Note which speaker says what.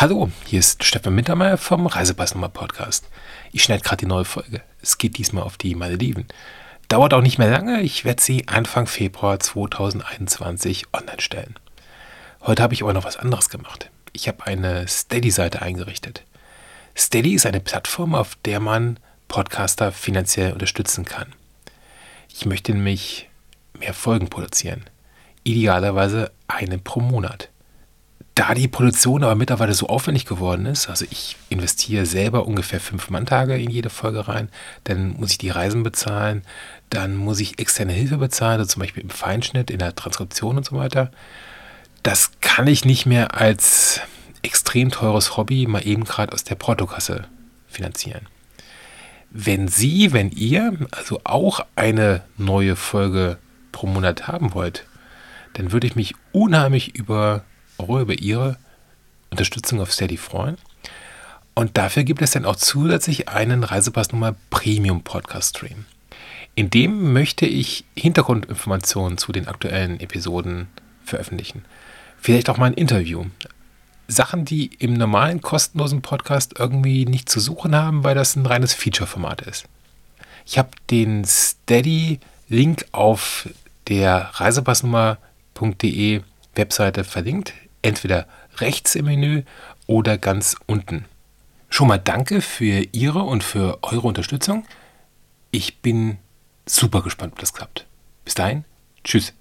Speaker 1: Hallo, hier ist Stefan Mittermeier vom Reisepassnummer Podcast. Ich schneide gerade die neue Folge. Es geht diesmal auf die Malediven. Dauert auch nicht mehr lange. Ich werde sie Anfang Februar 2021 online stellen. Heute habe ich aber noch was anderes gemacht. Ich habe eine Steady-Seite eingerichtet. Steady ist eine Plattform, auf der man Podcaster finanziell unterstützen kann. Ich möchte nämlich mehr Folgen produzieren. Idealerweise eine pro Monat. Da die Produktion aber mittlerweile so aufwendig geworden ist, also ich investiere selber ungefähr fünf Manntage in jede Folge rein, dann muss ich die Reisen bezahlen, dann muss ich externe Hilfe bezahlen, also zum Beispiel im Feinschnitt, in der Transkription und so weiter. Das kann ich nicht mehr als extrem teures Hobby mal eben gerade aus der Portokasse finanzieren. Wenn Sie, wenn ihr also auch eine neue Folge pro Monat haben wollt, dann würde ich mich unheimlich über Euro über Ihre Unterstützung auf Steady freuen. Und dafür gibt es dann auch zusätzlich einen Reisepassnummer Premium Podcast Stream. In dem möchte ich Hintergrundinformationen zu den aktuellen Episoden veröffentlichen. Vielleicht auch mal ein Interview. Sachen, die im normalen kostenlosen Podcast irgendwie nicht zu suchen haben, weil das ein reines Feature-Format ist. Ich habe den Steady-Link auf der reisepassnummer.de Webseite verlinkt entweder rechts im Menü oder ganz unten. Schon mal danke für Ihre und für eure Unterstützung. Ich bin super gespannt, ob das klappt. Bis dahin, tschüss.